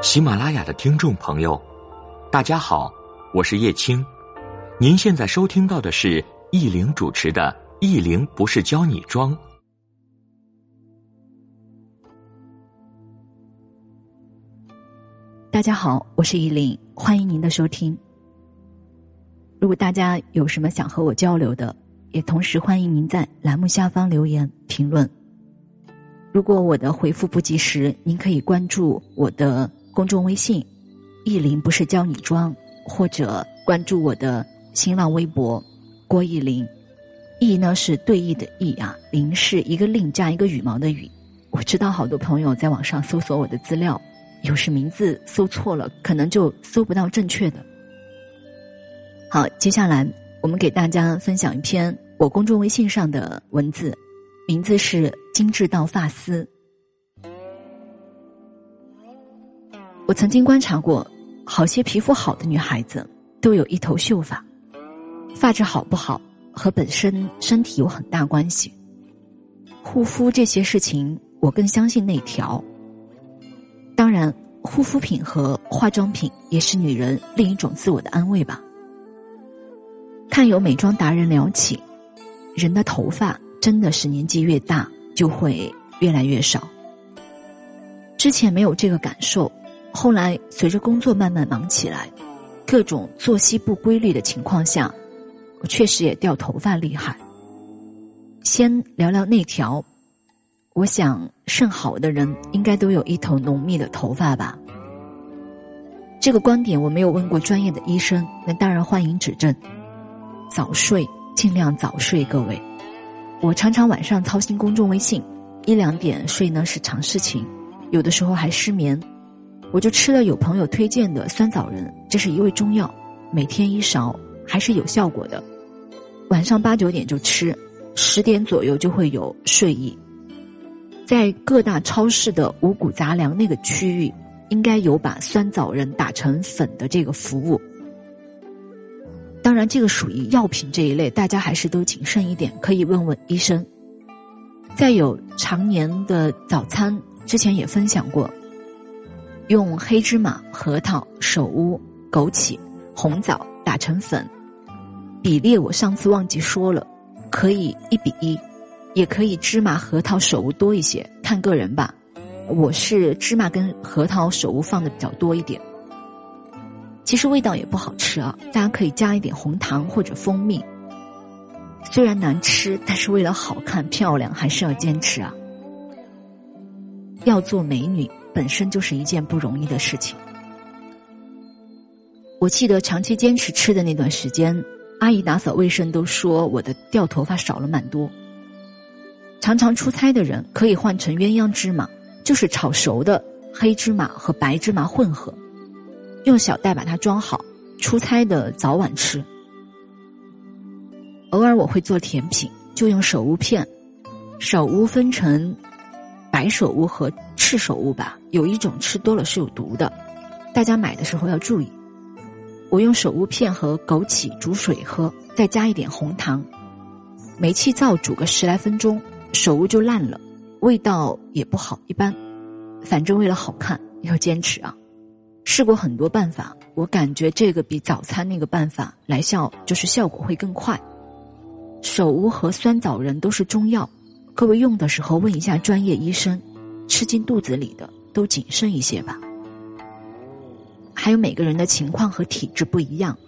喜马拉雅的听众朋友，大家好，我是叶青。您现在收听到的是易玲主持的《易玲不是教你装》。大家好，我是易玲，欢迎您的收听。如果大家有什么想和我交流的，也同时欢迎您在栏目下方留言评论。如果我的回复不及时，您可以关注我的。公众微信，意林不是教你装，或者关注我的新浪微博郭意林，意呢是对弈的意啊，林是一个令加一个羽毛的羽。我知道好多朋友在网上搜索我的资料，有时名字搜错了，可能就搜不到正确的。好，接下来我们给大家分享一篇我公众微信上的文字，名字是精致到发丝。我曾经观察过，好些皮肤好的女孩子都有一头秀发，发质好不好和本身身体有很大关系。护肤这些事情，我更相信内调。当然，护肤品和化妆品也是女人另一种自我的安慰吧。看有美妆达人聊起，人的头发真的是年纪越大就会越来越少。之前没有这个感受。后来随着工作慢慢忙起来，各种作息不规律的情况下，我确实也掉头发厉害。先聊聊内调，我想肾好的人应该都有一头浓密的头发吧。这个观点我没有问过专业的医生，那当然欢迎指正。早睡，尽量早睡，各位。我常常晚上操心公众微信，一两点睡呢是常事情，有的时候还失眠。我就吃了有朋友推荐的酸枣仁，这是一味中药，每天一勺还是有效果的。晚上八九点就吃，十点左右就会有睡意。在各大超市的五谷杂粮那个区域，应该有把酸枣仁打成粉的这个服务。当然，这个属于药品这一类，大家还是都谨慎一点，可以问问医生。再有常年的早餐，之前也分享过。用黑芝麻、核桃、首乌、枸杞、红枣打成粉，比例我上次忘记说了，可以一比一，也可以芝麻、核桃、首乌多一些，看个人吧。我是芝麻跟核桃、首乌放的比较多一点。其实味道也不好吃啊，大家可以加一点红糖或者蜂蜜。虽然难吃，但是为了好看漂亮，还是要坚持啊。要做美女。本身就是一件不容易的事情。我记得长期坚持吃的那段时间，阿姨打扫卫生都说我的掉头发少了蛮多。常常出差的人可以换成鸳鸯芝麻，就是炒熟的黑芝麻和白芝麻混合，用小袋把它装好，出差的早晚吃。偶尔我会做甜品，就用手乌片，手乌分成。白首乌和赤首乌吧，有一种吃多了是有毒的，大家买的时候要注意。我用首乌片和枸杞煮水喝，再加一点红糖，煤气灶煮个十来分钟，首乌就烂了，味道也不好，一般。反正为了好看要坚持啊！试过很多办法，我感觉这个比早餐那个办法来效，就是效果会更快。首乌和酸枣仁都是中药。各位用的时候问一下专业医生，吃进肚子里的都谨慎一些吧。还有每个人的情况和体质不一样，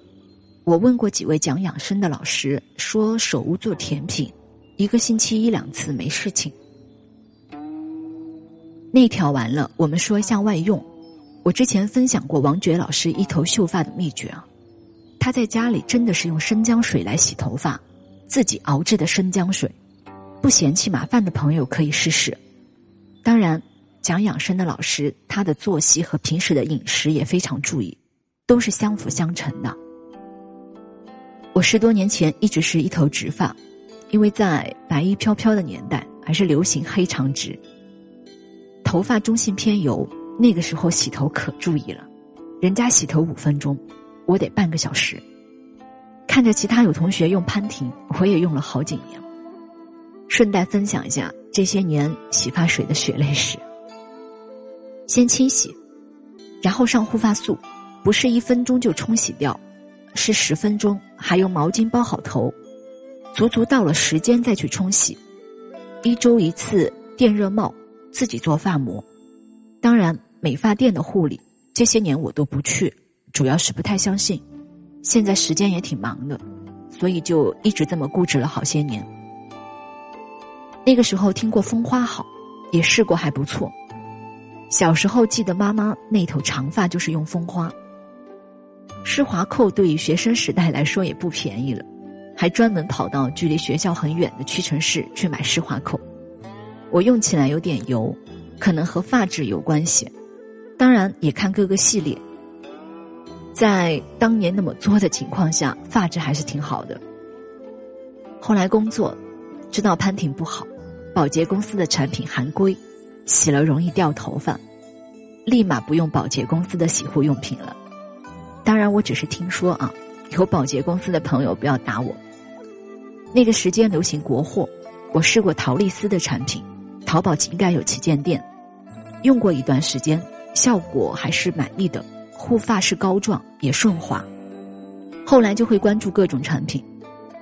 我问过几位讲养生的老师，说手屋做甜品，一个星期一两次没事情。内调完了，我们说一下外用。我之前分享过王珏老师一头秀发的秘诀啊，他在家里真的是用生姜水来洗头发，自己熬制的生姜水。不嫌弃麻烦的朋友可以试试。当然，讲养生的老师，他的作息和平时的饮食也非常注意，都是相辅相成的。我十多年前一直是一头直发，因为在白衣飘飘的年代，还是流行黑长直。头发中性偏油，那个时候洗头可注意了，人家洗头五分钟，我得半个小时。看着其他有同学用潘婷，我也用了好几年。顺带分享一下这些年洗发水的血泪史。先清洗，然后上护发素，不是一分钟就冲洗掉，是十分钟，还用毛巾包好头，足足到了时间再去冲洗。一周一次电热帽，自己做发膜。当然，美发店的护理这些年我都不去，主要是不太相信。现在时间也挺忙的，所以就一直这么固执了好些年。那个时候听过蜂花好，也试过还不错。小时候记得妈妈那头长发就是用蜂花。施华蔻对于学生时代来说也不便宜了，还专门跑到距离学校很远的屈臣氏去买施华蔻。我用起来有点油，可能和发质有关系，当然也看各个系列。在当年那么作的情况下，发质还是挺好的。后来工作，知道潘婷不好。保洁公司的产品含硅，洗了容易掉头发，立马不用保洁公司的洗护用品了。当然，我只是听说啊，有保洁公司的朋友不要打我。那个时间流行国货，我试过陶丽丝的产品，淘宝应该有旗舰店，用过一段时间，效果还是满意的，护发是膏状也顺滑。后来就会关注各种产品，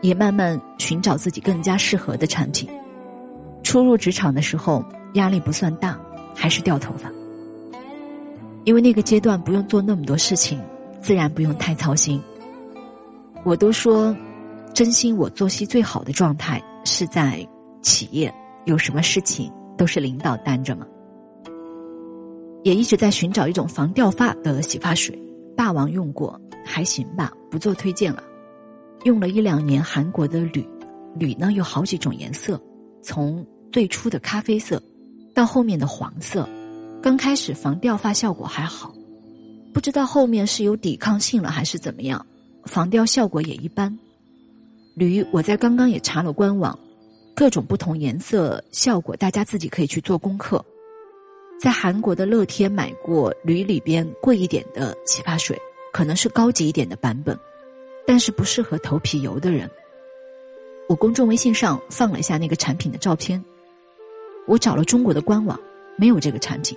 也慢慢寻找自己更加适合的产品。初入职场的时候，压力不算大，还是掉头发。因为那个阶段不用做那么多事情，自然不用太操心。我都说，真心我作息最好的状态是在企业，有什么事情都是领导担着嘛。也一直在寻找一种防掉发的洗发水，霸王用过，还行吧，不做推荐了。用了一两年韩国的铝，铝呢有好几种颜色，从。最初的咖啡色，到后面的黄色，刚开始防掉发效果还好，不知道后面是有抵抗性了还是怎么样，防掉效果也一般。铝我在刚刚也查了官网，各种不同颜色效果，大家自己可以去做功课。在韩国的乐天买过铝里边贵一点的洗发水，可能是高级一点的版本，但是不适合头皮油的人。我公众微信上放了一下那个产品的照片。我找了中国的官网，没有这个产品，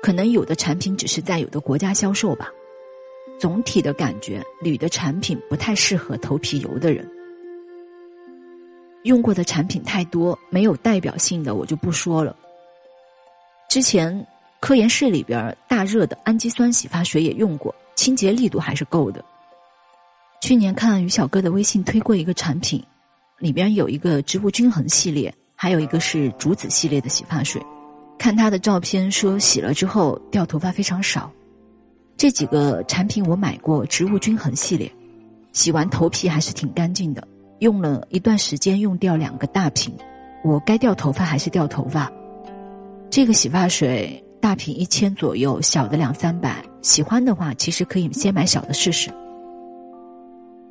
可能有的产品只是在有的国家销售吧。总体的感觉，铝的产品不太适合头皮油的人。用过的产品太多，没有代表性的我就不说了。之前科研室里边大热的氨基酸洗发水也用过，清洁力度还是够的。去年看于小哥的微信推过一个产品，里边有一个植物均衡系列。还有一个是竹子系列的洗发水，看他的照片说洗了之后掉头发非常少。这几个产品我买过，植物均衡系列，洗完头皮还是挺干净的。用了一段时间，用掉两个大瓶，我该掉头发还是掉头发。这个洗发水大瓶一千左右，小的两三百。喜欢的话，其实可以先买小的试试。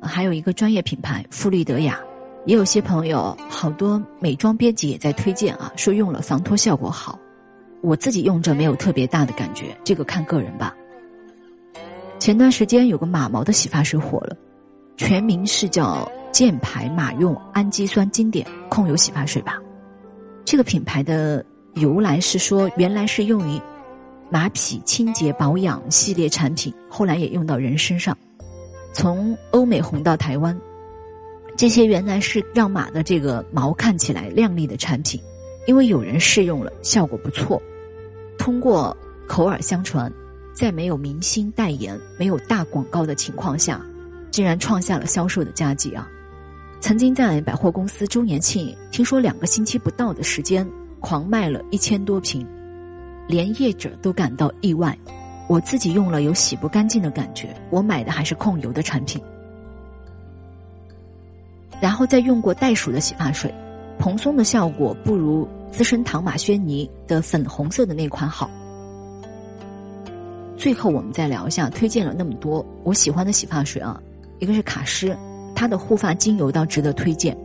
还有一个专业品牌馥丽德雅。也有些朋友，好多美妆编辑也在推荐啊，说用了防脱效果好。我自己用着没有特别大的感觉，这个看个人吧。前段时间有个马毛的洗发水火了，全名是叫健牌马用氨基酸经典控油洗发水吧。这个品牌的由来是说，原来是用于马匹清洁保养系列产品，后来也用到人身上，从欧美红到台湾。这些原来是让马的这个毛看起来亮丽的产品，因为有人试用了，效果不错。通过口耳相传，在没有明星代言、没有大广告的情况下，竟然创下了销售的佳绩啊！曾经在百货公司周年庆，听说两个星期不到的时间，狂卖了一千多瓶，连业者都感到意外。我自己用了有洗不干净的感觉，我买的还是控油的产品。然后再用过袋鼠的洗发水，蓬松的效果不如资生堂马轩尼的粉红色的那款好。最后我们再聊一下，推荐了那么多我喜欢的洗发水啊，一个是卡诗，它的护发精油倒值得推荐，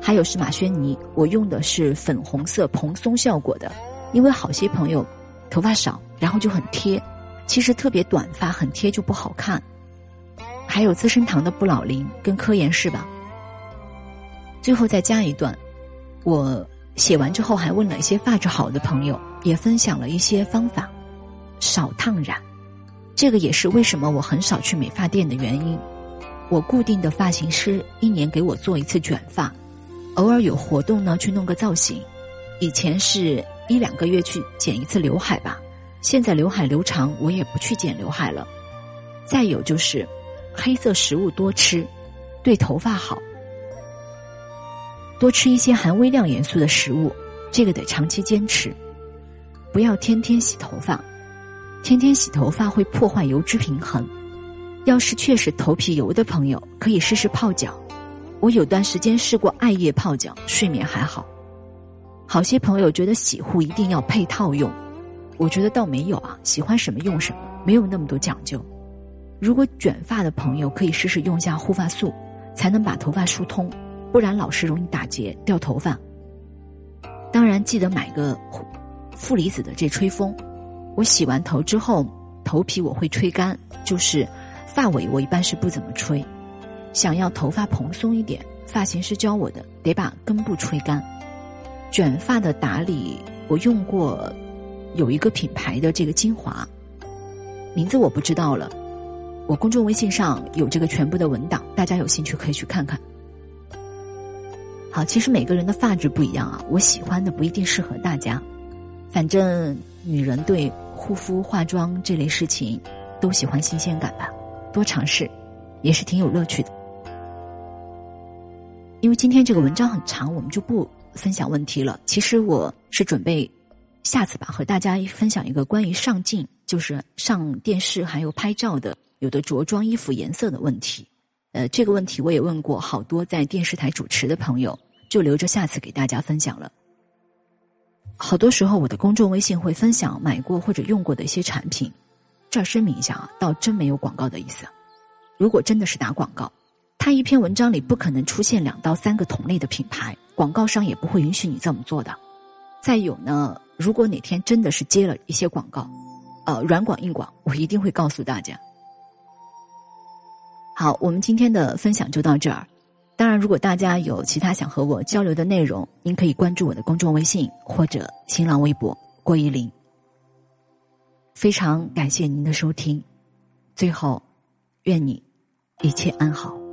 还有是马轩尼，我用的是粉红色蓬松效果的，因为好些朋友头发少，然后就很贴，其实特别短发很贴就不好看。还有资生堂的不老林跟科颜氏吧。最后再加一段，我写完之后还问了一些发质好的朋友，也分享了一些方法，少烫染。这个也是为什么我很少去美发店的原因。我固定的发型师一年给我做一次卷发，偶尔有活动呢去弄个造型。以前是一两个月去剪一次刘海吧，现在刘海留长我也不去剪刘海了。再有就是，黑色食物多吃，对头发好。多吃一些含微量元素的食物，这个得长期坚持。不要天天洗头发，天天洗头发会破坏油脂平衡。要是确实头皮油的朋友，可以试试泡脚。我有段时间试过艾叶泡脚，睡眠还好。好些朋友觉得洗护一定要配套用，我觉得倒没有啊，喜欢什么用什么，没有那么多讲究。如果卷发的朋友可以试试用下护发素，才能把头发疏通，不然老是容易打结掉头发。当然记得买个负离子的这吹风，我洗完头之后，头皮我会吹干，就是。发尾我一般是不怎么吹，想要头发蓬松一点，发型师教我的得把根部吹干。卷发的打理我用过，有一个品牌的这个精华，名字我不知道了。我公众微信上有这个全部的文档，大家有兴趣可以去看看。好，其实每个人的发质不一样啊，我喜欢的不一定适合大家。反正女人对护肤、化妆这类事情都喜欢新鲜感吧。多尝试，也是挺有乐趣的。因为今天这个文章很长，我们就不分享问题了。其实我是准备下次吧，和大家分享一个关于上镜，就是上电视还有拍照的有的着装衣服颜色的问题。呃，这个问题我也问过好多在电视台主持的朋友，就留着下次给大家分享了。好多时候我的公众微信会分享买过或者用过的一些产品。这儿声明一下啊，倒真没有广告的意思。如果真的是打广告，他一篇文章里不可能出现两到三个同类的品牌，广告商也不会允许你这么做的。再有呢，如果哪天真的是接了一些广告，呃，软广硬广，我一定会告诉大家。好，我们今天的分享就到这儿。当然，如果大家有其他想和我交流的内容，您可以关注我的公众微信或者新浪微博郭一林。非常感谢您的收听，最后，愿你一切安好。